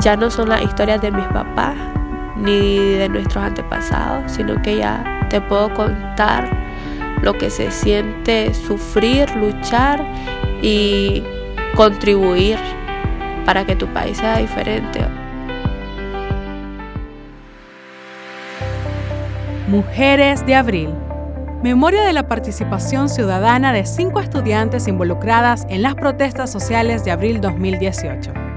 ya no son las historias de mis papás ni de nuestros antepasados, sino que ya te puedo contar lo que se siente sufrir, luchar y contribuir para que tu país sea diferente. Mujeres de Abril. Memoria de la participación ciudadana de cinco estudiantes involucradas en las protestas sociales de abril 2018.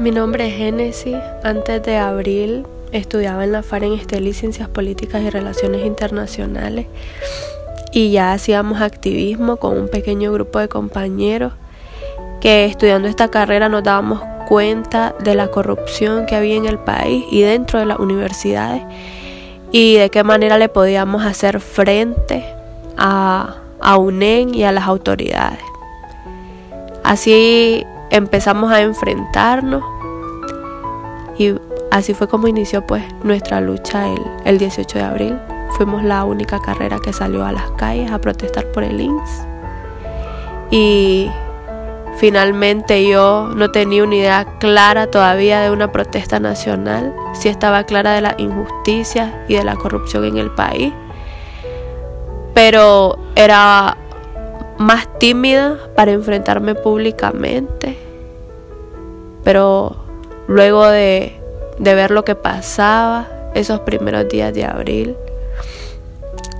Mi nombre es Genesis. Antes de abril estudiaba en la Estelí Ciencias Políticas y Relaciones Internacionales y ya hacíamos activismo con un pequeño grupo de compañeros que estudiando esta carrera nos dábamos cuenta de la corrupción que había en el país y dentro de las universidades y de qué manera le podíamos hacer frente a, a UNEN y a las autoridades. Así empezamos a enfrentarnos y así fue como inició pues nuestra lucha el, el 18 de abril. Fuimos la única carrera que salió a las calles a protestar por el INS. Y finalmente yo no tenía una idea clara todavía de una protesta nacional. Sí estaba clara de las injusticias y de la corrupción en el país. Pero era más tímida para enfrentarme públicamente. Pero luego de, ver lo que pasaba esos primeros días de abril,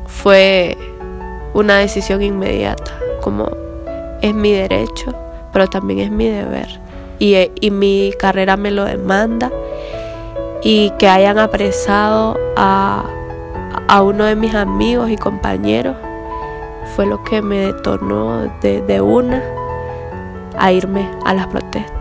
fue una decisión inmediata, como es mi derecho, pero también es mi deber. Y, y mi carrera me lo demanda. Y que hayan apresado a, a uno de mis amigos y compañeros fue lo que me detonó de, de una a irme a las protestas.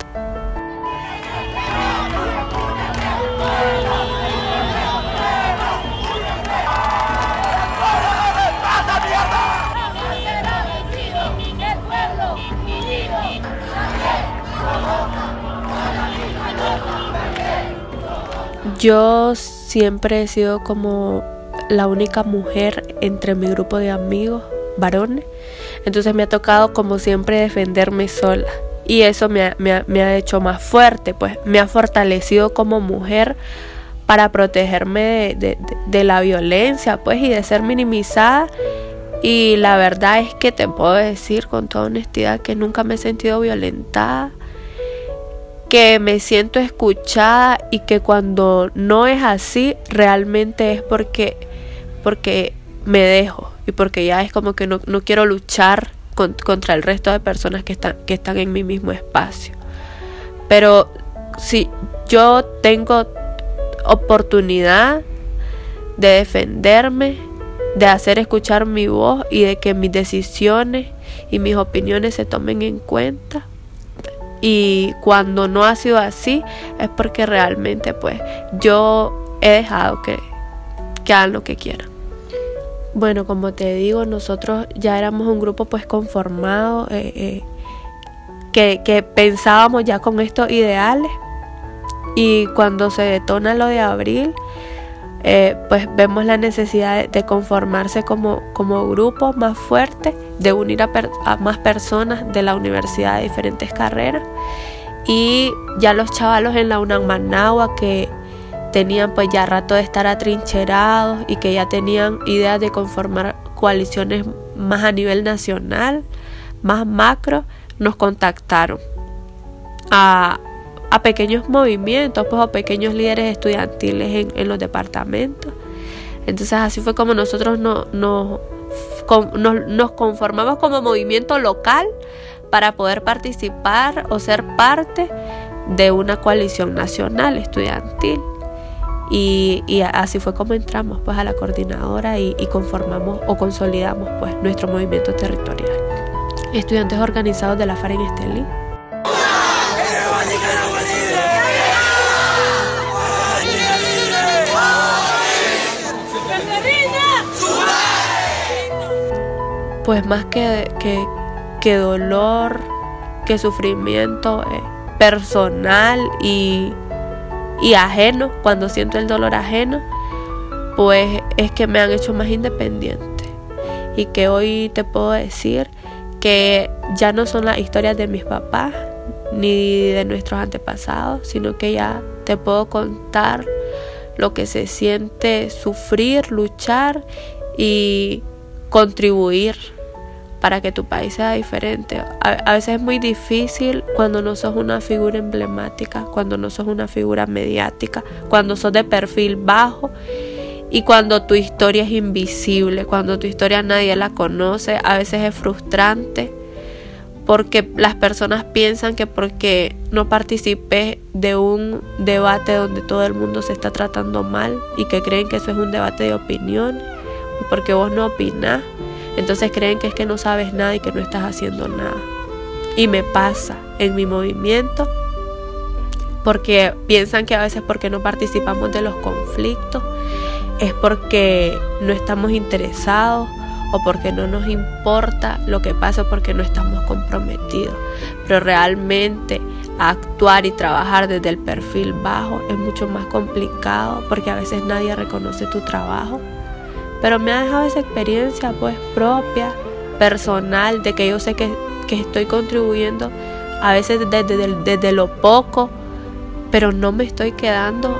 Yo siempre he sido como la única mujer entre mi grupo de amigos varones. Entonces me ha tocado como siempre defenderme sola. Y eso me ha, hecho más fuerte, pues me ha fortalecido como mujer para protegerme de, la violencia, pues, y de ser minimizada. Y la verdad es que te puedo decir con toda honestidad que nunca me he sentido violentada, que me siento escuchada y que cuando no es así, realmente es porque, porque me dejo y porque ya es como que no, quiero luchar contra el resto de personas que están, que están en mi mismo espacio. Pero si yo tengo oportunidad de defenderme, de hacer escuchar mi voz y de que mis decisiones y mis opiniones se tomen en cuenta. Y cuando no ha sido así es porque realmente pues yo he dejado que, que hagan lo que quieran. Bueno, como te digo, nosotros ya éramos un grupo pues conformado, eh, eh, que, pensábamos ya con estos ideales y cuando se detona lo de abril, eh, pues vemos la necesidad de, conformarse como, como, grupo más fuerte, de unir a, a, más personas de la universidad de diferentes carreras. Y ya los chavalos en la UNAM Managua que tenían pues ya rato de estar atrincherados y que ya tenían ideas de conformar coaliciones más a nivel nacional, más macro, nos contactaron a, pequeños movimientos, pues a pequeños líderes estudiantiles en, los departamentos. Entonces así fue como nosotros no, nos conformamos como movimiento local para poder participar o ser parte de una coalición nacional estudiantil. Y, así fue como entramos pues a la coordinadora y, conformamos o consolidamos pues nuestro movimiento territorial. Estudiantes organizados de la FAR en Estelí. pues más que, que, dolor, que sufrimiento eh, personal y, y ajeno, cuando siento el dolor ajeno, pues es que me han hecho más independiente. Y que hoy te puedo decir que ya no son las historias de mis papás ni de nuestros antepasados, sino que ya te puedo contar lo que se siente sufrir, luchar y contribuir para que tu país sea diferente. A, veces es muy difícil cuando no sos una figura emblemática, cuando no sos una figura mediática, cuando sos de perfil bajo y cuando tu historia es invisible, cuando tu historia nadie la conoce. A veces es frustrante porque las personas piensan que porque no participé de un debate donde todo el mundo se está tratando mal y que creen que eso es un debate de opinión, porque vos no opinás, entonces creen que es que no sabes nada y que no estás haciendo nada. Y me pasa en mi movimiento porque piensan que a veces porque no participamos de los conflictos es porque no estamos interesados o porque no nos importa lo que pasa porque no estamos comprometidos. Pero realmente actuar y trabajar desde el perfil bajo es mucho más complicado porque a veces nadie reconoce tu trabajo. Pero me ha dejado esa experiencia pues propia, personal, de que yo sé que, estoy contribuyendo a veces desde, desde lo poco, pero no me estoy quedando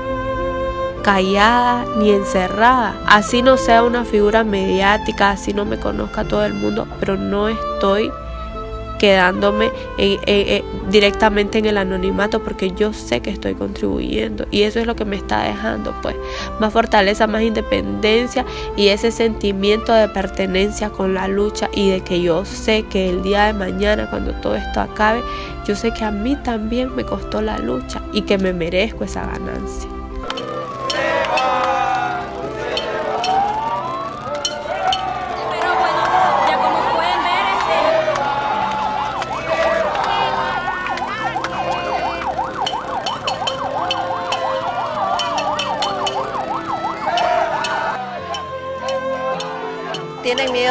callada ni encerrada. Así no sea una figura mediática, así no me conozca todo el mundo, pero no estoy quedándome directamente en el anonimato porque yo sé que estoy contribuyendo y eso es lo que me está dejando pues más fortaleza, más independencia y ese sentimiento de pertenencia con la lucha y de que yo sé que el día de mañana cuando todo esto acabe, yo sé que a mí también me costó la lucha y que me merezco esa ganancia.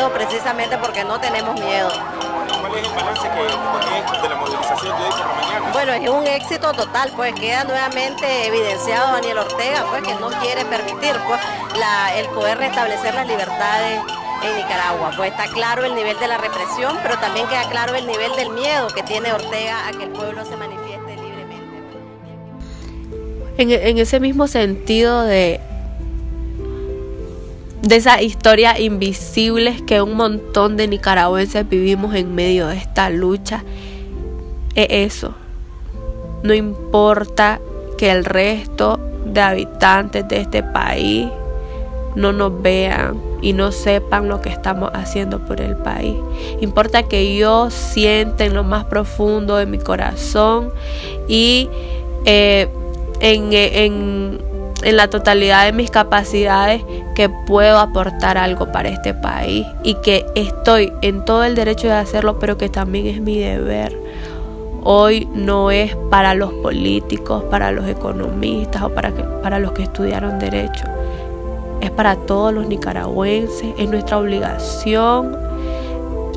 Miedo precisamente porque no tenemos miedo. ¿Cuál es el balance que de la movilización de hoy por la mañana? Bueno, es un éxito total, pues queda nuevamente evidenciado Daniel Ortega, pues que no quiere permitir pues, el poder restablecer las libertades en Nicaragua. Pues está claro el nivel de la represión, pero también queda claro el nivel del miedo que tiene Ortega a que el pueblo se manifieste libremente. en ese mismo sentido de de esas historias invisibles que un montón de nicaragüenses vivimos en medio de esta lucha. Es eso. No importa que el resto de habitantes de este país no nos vean y no sepan lo que estamos haciendo por el país. Importa que yo sienta en lo más profundo de mi corazón y eh, en, en en la totalidad de mis capacidades que puedo aportar algo para este país y que estoy en todo el derecho de hacerlo, pero que también es mi deber. Hoy no es para los políticos, para los economistas o para, para los que estudiaron derecho. Es para todos los nicaragüenses. Es nuestra obligación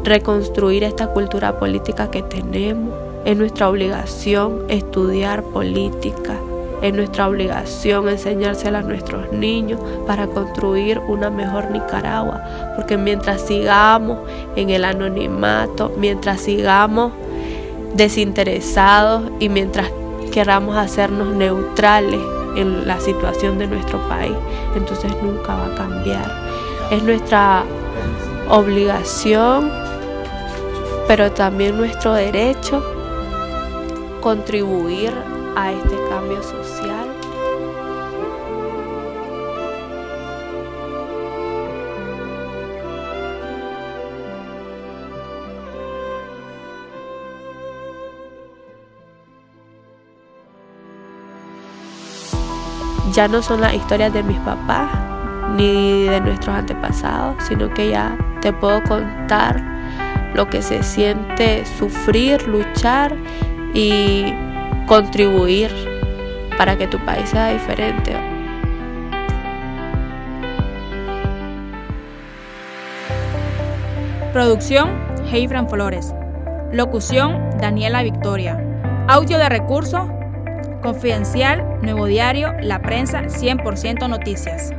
reconstruir esta cultura política que tenemos. Es nuestra obligación estudiar política es nuestra obligación enseñársela a nuestros niños para construir una mejor Nicaragua. Porque mientras sigamos en el anonimato, mientras sigamos desinteresados y mientras queramos hacernos neutrales en la situación de nuestro país, entonces nunca va a cambiar. Es nuestra obligación, pero también nuestro derecho contribuir a este cambio social. Ya no son las historias de mis papás ni de nuestros antepasados, sino que ya te puedo contar lo que se siente sufrir, luchar y contribuir para que tu país sea diferente. Producción, Heifran Flores. Locución, Daniela Victoria. Audio de recurso, Confidencial, Nuevo Diario, La Prensa, 100% Noticias.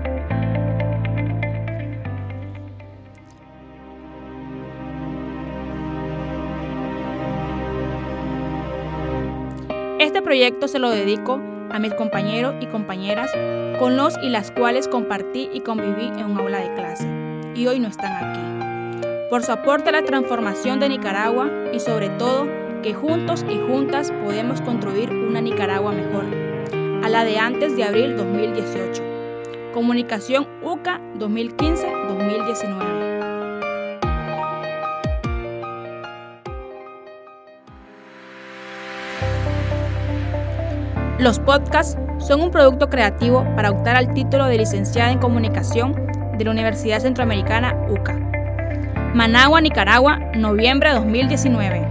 Proyecto se lo dedico a mis compañeros y compañeras con los y las cuales compartí y conviví en un aula de clase y hoy no están aquí. Por su aporte a la transformación de Nicaragua y sobre todo que juntos y juntas podemos construir una Nicaragua mejor, a la de antes de abril 2018. Comunicación UCA 2015-2019. Los podcasts son un producto creativo para optar al título de licenciada en comunicación de la Universidad Centroamericana UCA. Managua, Nicaragua, noviembre de 2019.